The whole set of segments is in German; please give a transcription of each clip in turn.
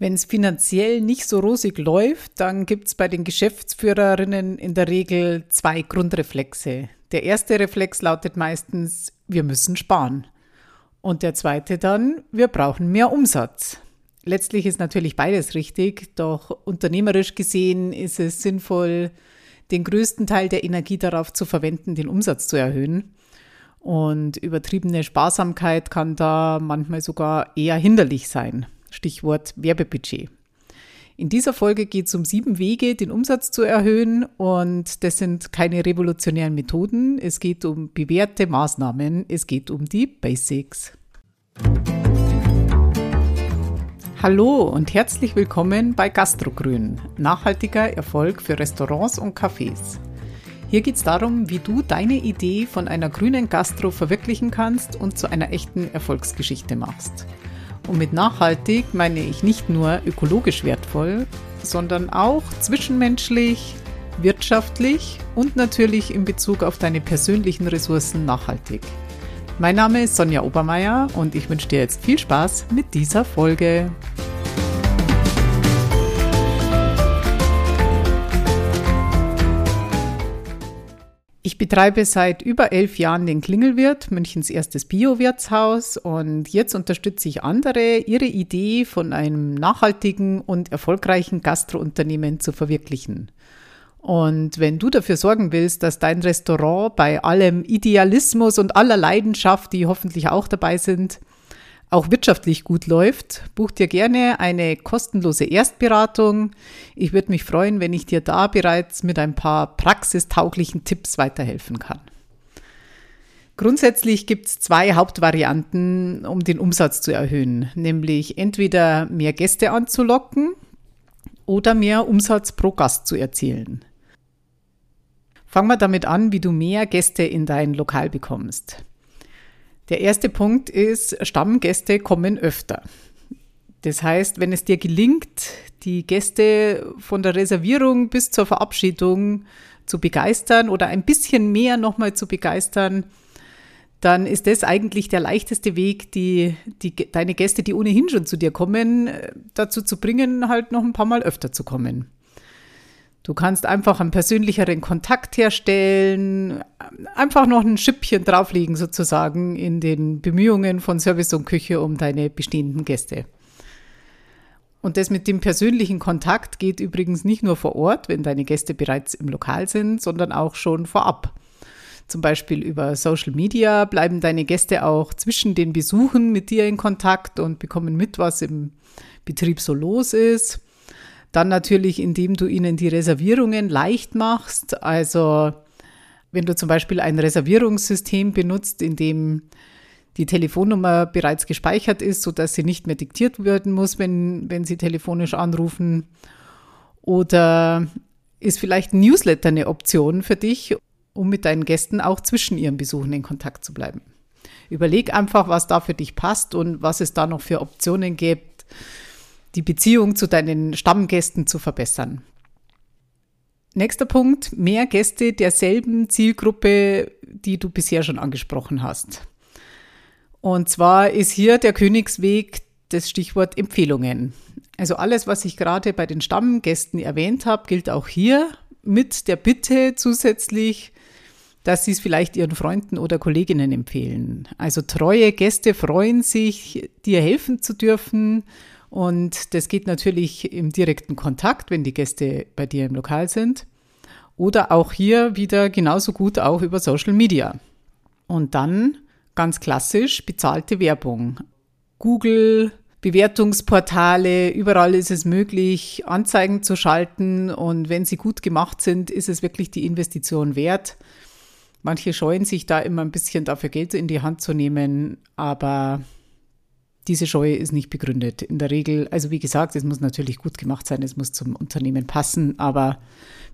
Wenn es finanziell nicht so rosig läuft, dann gibt es bei den Geschäftsführerinnen in der Regel zwei Grundreflexe. Der erste Reflex lautet meistens, wir müssen sparen. Und der zweite dann, wir brauchen mehr Umsatz. Letztlich ist natürlich beides richtig, doch unternehmerisch gesehen ist es sinnvoll, den größten Teil der Energie darauf zu verwenden, den Umsatz zu erhöhen. Und übertriebene Sparsamkeit kann da manchmal sogar eher hinderlich sein. Stichwort Werbebudget. In dieser Folge geht es um sieben Wege, den Umsatz zu erhöhen. Und das sind keine revolutionären Methoden. Es geht um bewährte Maßnahmen. Es geht um die Basics. Hallo und herzlich willkommen bei Gastrogrün, nachhaltiger Erfolg für Restaurants und Cafés. Hier geht es darum, wie du deine Idee von einer grünen Gastro verwirklichen kannst und zu einer echten Erfolgsgeschichte machst. Und mit nachhaltig meine ich nicht nur ökologisch wertvoll, sondern auch zwischenmenschlich, wirtschaftlich und natürlich in Bezug auf deine persönlichen Ressourcen nachhaltig. Mein Name ist Sonja Obermeier und ich wünsche dir jetzt viel Spaß mit dieser Folge. Ich betreibe seit über elf Jahren den Klingelwirt, Münchens erstes Bio-Wirtshaus und jetzt unterstütze ich andere, ihre Idee von einem nachhaltigen und erfolgreichen Gastrounternehmen zu verwirklichen. Und wenn du dafür sorgen willst, dass dein Restaurant bei allem Idealismus und aller Leidenschaft, die hoffentlich auch dabei sind, auch wirtschaftlich gut läuft, buch dir gerne eine kostenlose Erstberatung. Ich würde mich freuen, wenn ich dir da bereits mit ein paar praxistauglichen Tipps weiterhelfen kann. Grundsätzlich gibt es zwei Hauptvarianten, um den Umsatz zu erhöhen, nämlich entweder mehr Gäste anzulocken oder mehr Umsatz pro Gast zu erzielen. Fangen wir damit an, wie du mehr Gäste in dein Lokal bekommst. Der erste Punkt ist, Stammgäste kommen öfter. Das heißt, wenn es dir gelingt, die Gäste von der Reservierung bis zur Verabschiedung zu begeistern oder ein bisschen mehr nochmal zu begeistern, dann ist das eigentlich der leichteste Weg, die, die, deine Gäste, die ohnehin schon zu dir kommen, dazu zu bringen, halt noch ein paar Mal öfter zu kommen. Du kannst einfach einen persönlicheren Kontakt herstellen, einfach noch ein Schippchen drauflegen sozusagen in den Bemühungen von Service und Küche um deine bestehenden Gäste. Und das mit dem persönlichen Kontakt geht übrigens nicht nur vor Ort, wenn deine Gäste bereits im Lokal sind, sondern auch schon vorab. Zum Beispiel über Social Media bleiben deine Gäste auch zwischen den Besuchen mit dir in Kontakt und bekommen mit, was im Betrieb so los ist. Dann natürlich, indem du ihnen die Reservierungen leicht machst. Also wenn du zum Beispiel ein Reservierungssystem benutzt, in dem die Telefonnummer bereits gespeichert ist, sodass sie nicht mehr diktiert werden muss, wenn, wenn sie telefonisch anrufen. Oder ist vielleicht ein Newsletter eine Option für dich, um mit deinen Gästen auch zwischen ihren Besuchen in Kontakt zu bleiben. Überleg einfach, was da für dich passt und was es da noch für Optionen gibt, die Beziehung zu deinen Stammgästen zu verbessern. Nächster Punkt, mehr Gäste derselben Zielgruppe, die du bisher schon angesprochen hast. Und zwar ist hier der Königsweg das Stichwort Empfehlungen. Also alles, was ich gerade bei den Stammgästen erwähnt habe, gilt auch hier mit der Bitte zusätzlich, dass sie es vielleicht ihren Freunden oder Kolleginnen empfehlen. Also treue Gäste freuen sich, dir helfen zu dürfen und das geht natürlich im direkten Kontakt, wenn die Gäste bei dir im Lokal sind. Oder auch hier wieder genauso gut auch über Social Media. Und dann ganz klassisch bezahlte Werbung. Google, Bewertungsportale, überall ist es möglich, Anzeigen zu schalten. Und wenn sie gut gemacht sind, ist es wirklich die Investition wert. Manche scheuen sich da immer ein bisschen dafür Geld in die Hand zu nehmen, aber diese Scheu ist nicht begründet. In der Regel, also wie gesagt, es muss natürlich gut gemacht sein, es muss zum Unternehmen passen, aber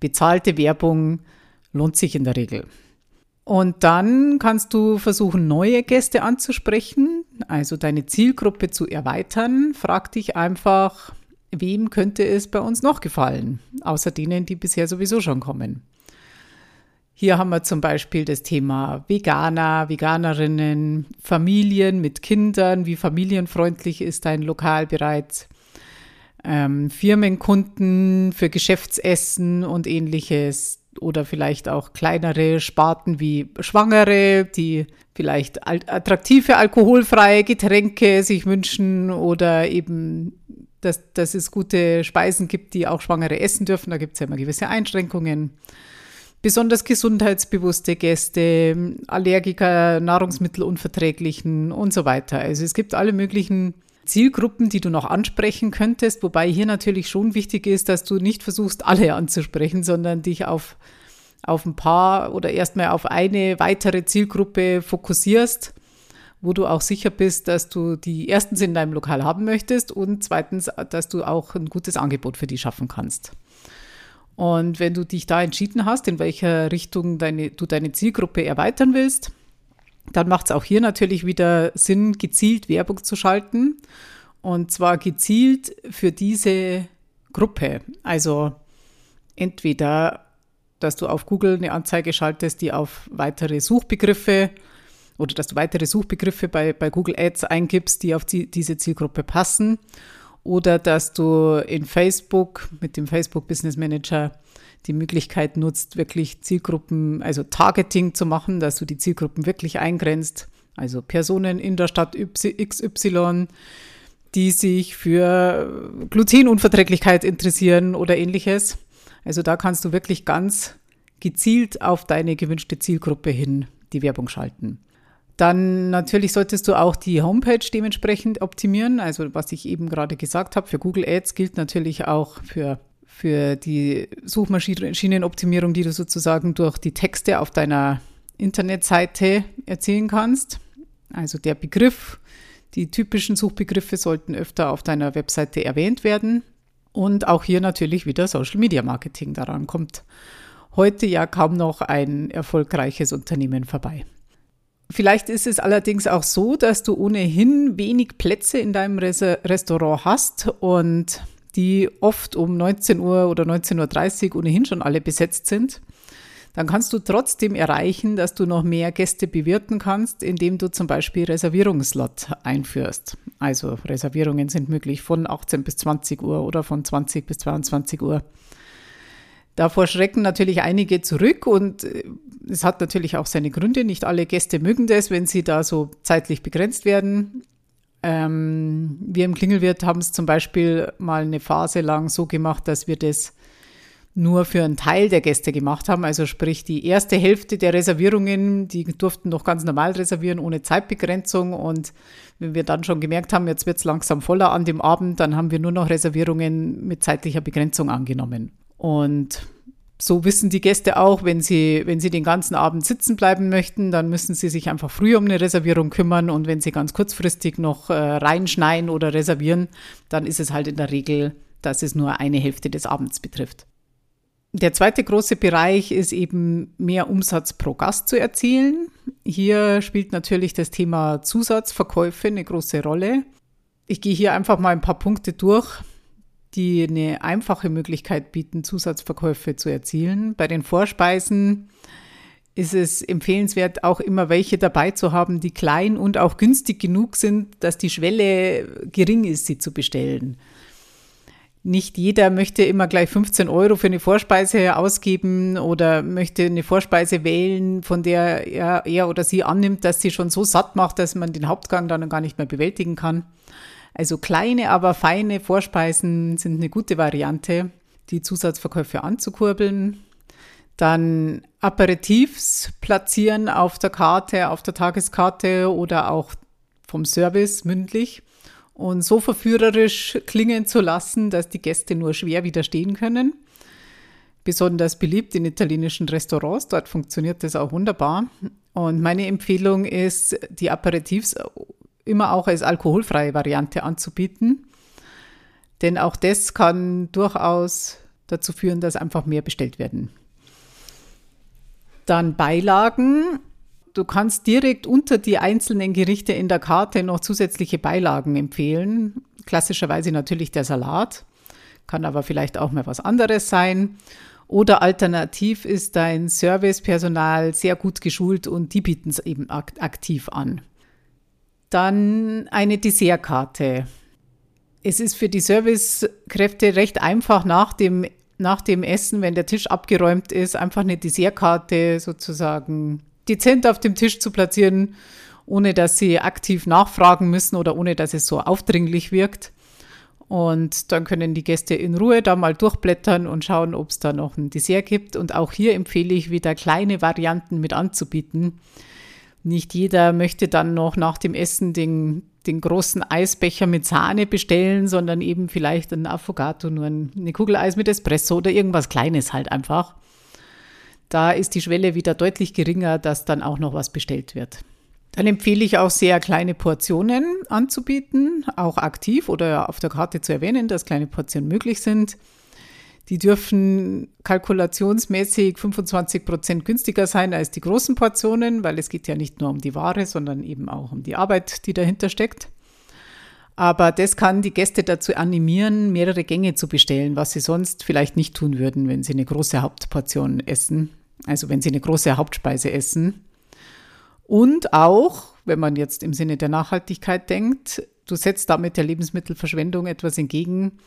bezahlte Werbung lohnt sich in der Regel. Und dann kannst du versuchen, neue Gäste anzusprechen, also deine Zielgruppe zu erweitern. Frag dich einfach, wem könnte es bei uns noch gefallen, außer denen, die bisher sowieso schon kommen. Hier haben wir zum Beispiel das Thema Veganer, Veganerinnen, Familien mit Kindern. Wie familienfreundlich ist dein Lokal bereits? ähm, Firmenkunden für Geschäftsessen und ähnliches oder vielleicht auch kleinere Sparten wie Schwangere, die vielleicht attraktive alkoholfreie Getränke sich wünschen oder eben, dass, dass es gute Speisen gibt, die auch Schwangere essen dürfen. Da gibt es ja immer gewisse Einschränkungen. Besonders gesundheitsbewusste Gäste, Allergiker, Nahrungsmittelunverträglichen und so weiter. Also es gibt alle möglichen Zielgruppen, die du noch ansprechen könntest, wobei hier natürlich schon wichtig ist, dass du nicht versuchst, alle anzusprechen, sondern dich auf, auf ein paar oder erstmal auf eine weitere Zielgruppe fokussierst, wo du auch sicher bist, dass du die erstens in deinem Lokal haben möchtest und zweitens, dass du auch ein gutes Angebot für die schaffen kannst. Und wenn du dich da entschieden hast, in welcher Richtung deine, du deine Zielgruppe erweitern willst, dann macht es auch hier natürlich wieder Sinn, gezielt Werbung zu schalten. Und zwar gezielt für diese Gruppe. Also entweder, dass du auf Google eine Anzeige schaltest, die auf weitere Suchbegriffe oder dass du weitere Suchbegriffe bei, bei Google Ads eingibst, die auf die, diese Zielgruppe passen. Oder dass du in Facebook mit dem Facebook Business Manager die Möglichkeit nutzt, wirklich Zielgruppen, also Targeting zu machen, dass du die Zielgruppen wirklich eingrenzt. Also Personen in der Stadt XY, die sich für Glutenunverträglichkeit interessieren oder ähnliches. Also da kannst du wirklich ganz gezielt auf deine gewünschte Zielgruppe hin die Werbung schalten. Dann natürlich solltest du auch die Homepage dementsprechend optimieren. Also was ich eben gerade gesagt habe, für Google Ads gilt natürlich auch für für die Suchmaschinenoptimierung, die du sozusagen durch die Texte auf deiner Internetseite erzielen kannst. Also der Begriff, die typischen Suchbegriffe sollten öfter auf deiner Webseite erwähnt werden. Und auch hier natürlich wieder Social Media Marketing. Daran kommt heute ja kaum noch ein erfolgreiches Unternehmen vorbei. Vielleicht ist es allerdings auch so, dass du ohnehin wenig Plätze in deinem Restaurant hast und die oft um 19 Uhr oder 19.30 Uhr ohnehin schon alle besetzt sind, dann kannst du trotzdem erreichen, dass du noch mehr Gäste bewirten kannst, indem du zum Beispiel Reservierungslot einführst. Also Reservierungen sind möglich von 18 bis 20 Uhr oder von 20 bis 22 Uhr. Davor schrecken natürlich einige zurück und äh, es hat natürlich auch seine Gründe. Nicht alle Gäste mögen das, wenn sie da so zeitlich begrenzt werden. Ähm, wir im Klingelwirt haben es zum Beispiel mal eine Phase lang so gemacht, dass wir das nur für einen Teil der Gäste gemacht haben. Also sprich, die erste Hälfte der Reservierungen, die durften noch ganz normal reservieren, ohne Zeitbegrenzung. Und wenn wir dann schon gemerkt haben, jetzt wird es langsam voller an dem Abend, dann haben wir nur noch Reservierungen mit zeitlicher Begrenzung angenommen. Und so wissen die Gäste auch, wenn sie, wenn sie den ganzen Abend sitzen bleiben möchten, dann müssen sie sich einfach früh um eine Reservierung kümmern. Und wenn sie ganz kurzfristig noch äh, reinschneien oder reservieren, dann ist es halt in der Regel, dass es nur eine Hälfte des Abends betrifft. Der zweite große Bereich ist eben mehr Umsatz pro Gast zu erzielen. Hier spielt natürlich das Thema Zusatzverkäufe eine große Rolle. Ich gehe hier einfach mal ein paar Punkte durch, die eine einfache Möglichkeit bieten, Zusatzverkäufe zu erzielen. Bei den Vorspeisen ist es empfehlenswert, auch immer welche dabei zu haben, die klein und auch günstig genug sind, dass die Schwelle gering ist, sie zu bestellen. Nicht jeder möchte immer gleich 15 Euro für eine Vorspeise ausgeben oder möchte eine Vorspeise wählen, von der er, er oder sie annimmt, dass sie schon so satt macht, dass man den Hauptgang dann gar nicht mehr bewältigen kann. Also kleine, aber feine Vorspeisen sind eine gute Variante, die Zusatzverkäufe anzukurbeln. Dann Aperitifs platzieren auf der Karte, auf der Tageskarte oder auch vom Service mündlich und so verführerisch klingen zu lassen, dass die Gäste nur schwer widerstehen können. Besonders beliebt in italienischen Restaurants, dort funktioniert das auch wunderbar. Und meine Empfehlung ist, die Aperitifs immer auch als alkoholfreie Variante anzubieten. Denn auch das kann durchaus dazu führen, dass einfach mehr bestellt werden. Dann Beilagen. Du kannst direkt unter die einzelnen Gerichte in der Karte noch zusätzliche Beilagen empfehlen. Klassischerweise natürlich der Salat, kann aber vielleicht auch mal was anderes sein. Oder alternativ ist dein Servicepersonal sehr gut geschult und die bieten es eben aktiv an. Dann eine Dessertkarte. Es ist für die Servicekräfte recht einfach nach dem, nach dem Essen, wenn der Tisch abgeräumt ist, einfach eine Dessertkarte sozusagen dezent auf dem Tisch zu platzieren, ohne dass sie aktiv nachfragen müssen oder ohne dass es so aufdringlich wirkt. Und dann können die Gäste in Ruhe da mal durchblättern und schauen, ob es da noch ein Dessert gibt. Und auch hier empfehle ich wieder kleine Varianten mit anzubieten. Nicht jeder möchte dann noch nach dem Essen den, den großen Eisbecher mit Sahne bestellen, sondern eben vielleicht ein Affogato, nur eine Kugel Eis mit Espresso oder irgendwas Kleines halt einfach. Da ist die Schwelle wieder deutlich geringer, dass dann auch noch was bestellt wird. Dann empfehle ich auch sehr kleine Portionen anzubieten, auch aktiv oder auf der Karte zu erwähnen, dass kleine Portionen möglich sind. Die dürfen kalkulationsmäßig 25 Prozent günstiger sein als die großen Portionen, weil es geht ja nicht nur um die Ware, sondern eben auch um die Arbeit, die dahinter steckt. Aber das kann die Gäste dazu animieren, mehrere Gänge zu bestellen, was sie sonst vielleicht nicht tun würden, wenn sie eine große Hauptportion essen. Also wenn sie eine große Hauptspeise essen. Und auch, wenn man jetzt im Sinne der Nachhaltigkeit denkt, du setzt damit der Lebensmittelverschwendung etwas entgegen,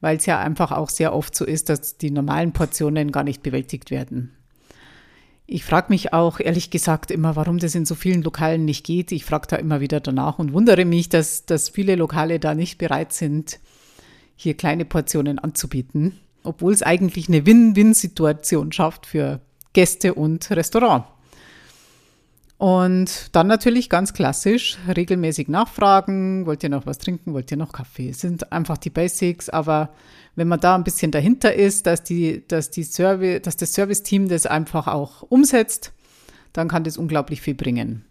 weil es ja einfach auch sehr oft so ist, dass die normalen Portionen gar nicht bewältigt werden. Ich frage mich auch ehrlich gesagt immer, warum das in so vielen Lokalen nicht geht. Ich frage da immer wieder danach und wundere mich, dass, dass viele Lokale da nicht bereit sind, hier kleine Portionen anzubieten, obwohl es eigentlich eine Win-Win-Situation schafft für Gäste und Restaurant. Und dann natürlich ganz klassisch regelmäßig nachfragen, wollt ihr noch was trinken, wollt ihr noch Kaffee? Es sind einfach die Basics, aber wenn man da ein bisschen dahinter ist, dass, die, dass, die Service, dass das Serviceteam das einfach auch umsetzt, dann kann das unglaublich viel bringen.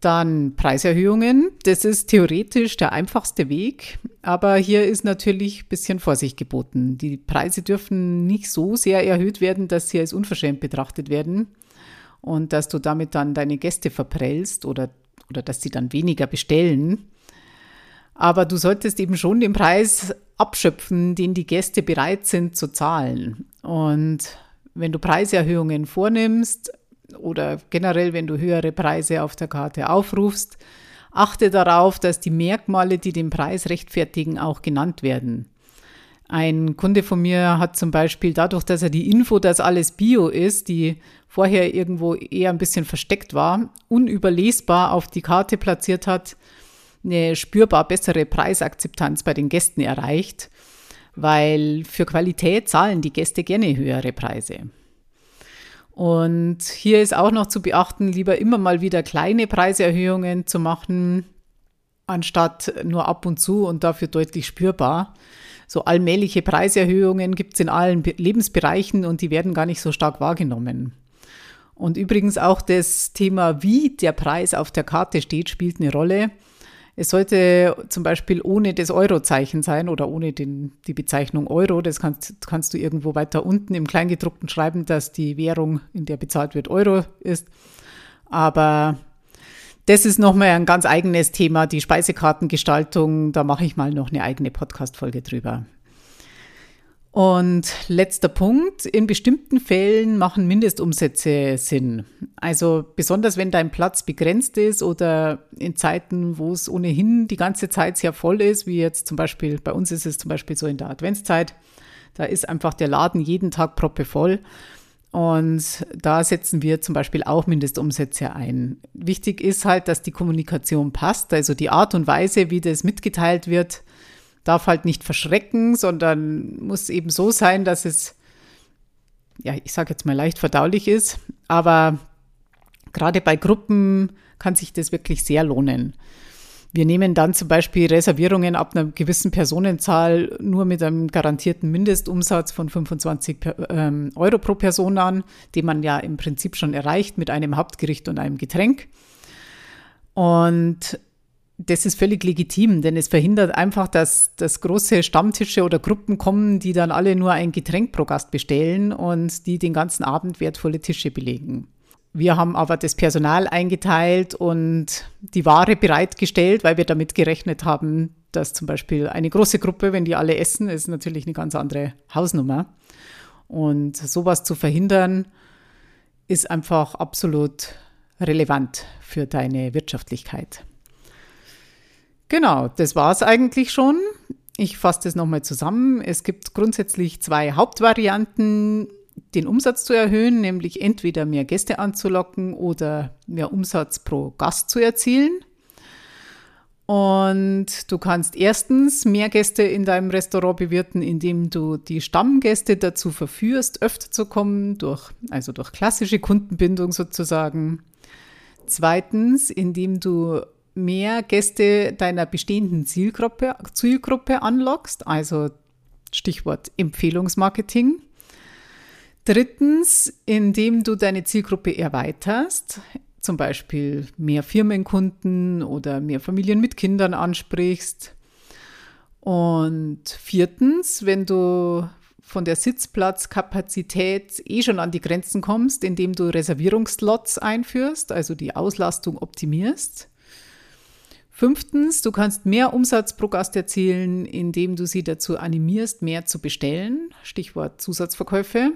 Dann Preiserhöhungen. Das ist theoretisch der einfachste Weg, aber hier ist natürlich ein bisschen Vorsicht geboten. Die Preise dürfen nicht so sehr erhöht werden, dass sie als unverschämt betrachtet werden und dass du damit dann deine Gäste verprellst oder, oder dass sie dann weniger bestellen. Aber du solltest eben schon den Preis abschöpfen, den die Gäste bereit sind zu zahlen. Und wenn du Preiserhöhungen vornimmst oder generell, wenn du höhere Preise auf der Karte aufrufst, achte darauf, dass die Merkmale, die den Preis rechtfertigen, auch genannt werden. Ein Kunde von mir hat zum Beispiel dadurch, dass er die Info, dass alles Bio ist, die vorher irgendwo eher ein bisschen versteckt war, unüberlesbar auf die Karte platziert hat, eine spürbar bessere Preisakzeptanz bei den Gästen erreicht, weil für Qualität zahlen die Gäste gerne höhere Preise. Und hier ist auch noch zu beachten, lieber immer mal wieder kleine Preiserhöhungen zu machen, anstatt nur ab und zu und dafür deutlich spürbar so allmähliche Preiserhöhungen gibt es in allen Lebensbereichen und die werden gar nicht so stark wahrgenommen. Und übrigens auch das Thema, wie der Preis auf der Karte steht, spielt eine Rolle. Es sollte zum Beispiel ohne das Eurozeichen sein oder ohne den, die Bezeichnung Euro. Das kannst, kannst du irgendwo weiter unten im Kleingedruckten schreiben, dass die Währung, in der bezahlt wird, Euro ist. Aber das ist nochmal ein ganz eigenes Thema, die Speisekartengestaltung. Da mache ich mal noch eine eigene Podcast-Folge drüber. Und letzter Punkt. In bestimmten Fällen machen Mindestumsätze Sinn. Also besonders wenn dein Platz begrenzt ist oder in Zeiten, wo es ohnehin die ganze Zeit sehr voll ist, wie jetzt zum Beispiel, bei uns ist es zum Beispiel so in der Adventszeit. Da ist einfach der Laden jeden Tag proppevoll. voll. Und da setzen wir zum Beispiel auch Mindestumsätze ein. Wichtig ist halt, dass die Kommunikation passt, also die Art und Weise, wie das mitgeteilt wird, darf halt nicht verschrecken, sondern muss eben so sein, dass es, ja, ich sage jetzt mal leicht verdaulich ist. Aber gerade bei Gruppen kann sich das wirklich sehr lohnen. Wir nehmen dann zum Beispiel Reservierungen ab einer gewissen Personenzahl nur mit einem garantierten Mindestumsatz von 25 ähm, Euro pro Person an, den man ja im Prinzip schon erreicht mit einem Hauptgericht und einem Getränk. Und das ist völlig legitim, denn es verhindert einfach, dass, dass große Stammtische oder Gruppen kommen, die dann alle nur ein Getränk pro Gast bestellen und die den ganzen Abend wertvolle Tische belegen. Wir haben aber das Personal eingeteilt und die Ware bereitgestellt, weil wir damit gerechnet haben, dass zum Beispiel eine große Gruppe, wenn die alle essen, ist natürlich eine ganz andere Hausnummer. Und sowas zu verhindern, ist einfach absolut relevant für deine Wirtschaftlichkeit. Genau, das war es eigentlich schon. Ich fasse das nochmal zusammen. Es gibt grundsätzlich zwei Hauptvarianten, den Umsatz zu erhöhen, nämlich entweder mehr Gäste anzulocken oder mehr Umsatz pro Gast zu erzielen. Und du kannst erstens mehr Gäste in deinem Restaurant bewirten, indem du die Stammgäste dazu verführst, öfter zu kommen, durch, also durch klassische Kundenbindung sozusagen. Zweitens, indem du mehr Gäste deiner bestehenden Zielgruppe, Zielgruppe anlockst, also Stichwort Empfehlungsmarketing. Drittens, indem du deine Zielgruppe erweiterst, zum Beispiel mehr Firmenkunden oder mehr Familien mit Kindern ansprichst. Und viertens, wenn du von der Sitzplatzkapazität eh schon an die Grenzen kommst, indem du Reservierungsslots einführst, also die Auslastung optimierst. Fünftens, du kannst mehr Umsatz pro Gast erzielen, indem du sie dazu animierst, mehr zu bestellen. Stichwort Zusatzverkäufe.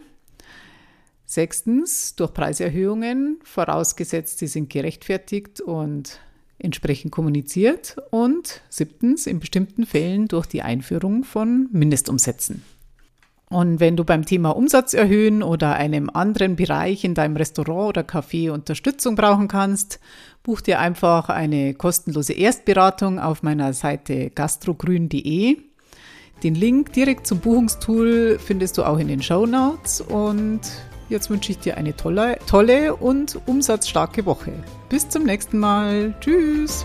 Sechstens, durch Preiserhöhungen, vorausgesetzt, sie sind gerechtfertigt und entsprechend kommuniziert. Und siebtens, in bestimmten Fällen durch die Einführung von Mindestumsätzen. Und wenn du beim Thema Umsatz erhöhen oder einem anderen Bereich in deinem Restaurant oder Café Unterstützung brauchen kannst, buch dir einfach eine kostenlose Erstberatung auf meiner Seite gastrogrün.de. Den Link direkt zum Buchungstool findest du auch in den Show Notes und Jetzt wünsche ich dir eine tolle, tolle und umsatzstarke Woche. Bis zum nächsten Mal. Tschüss.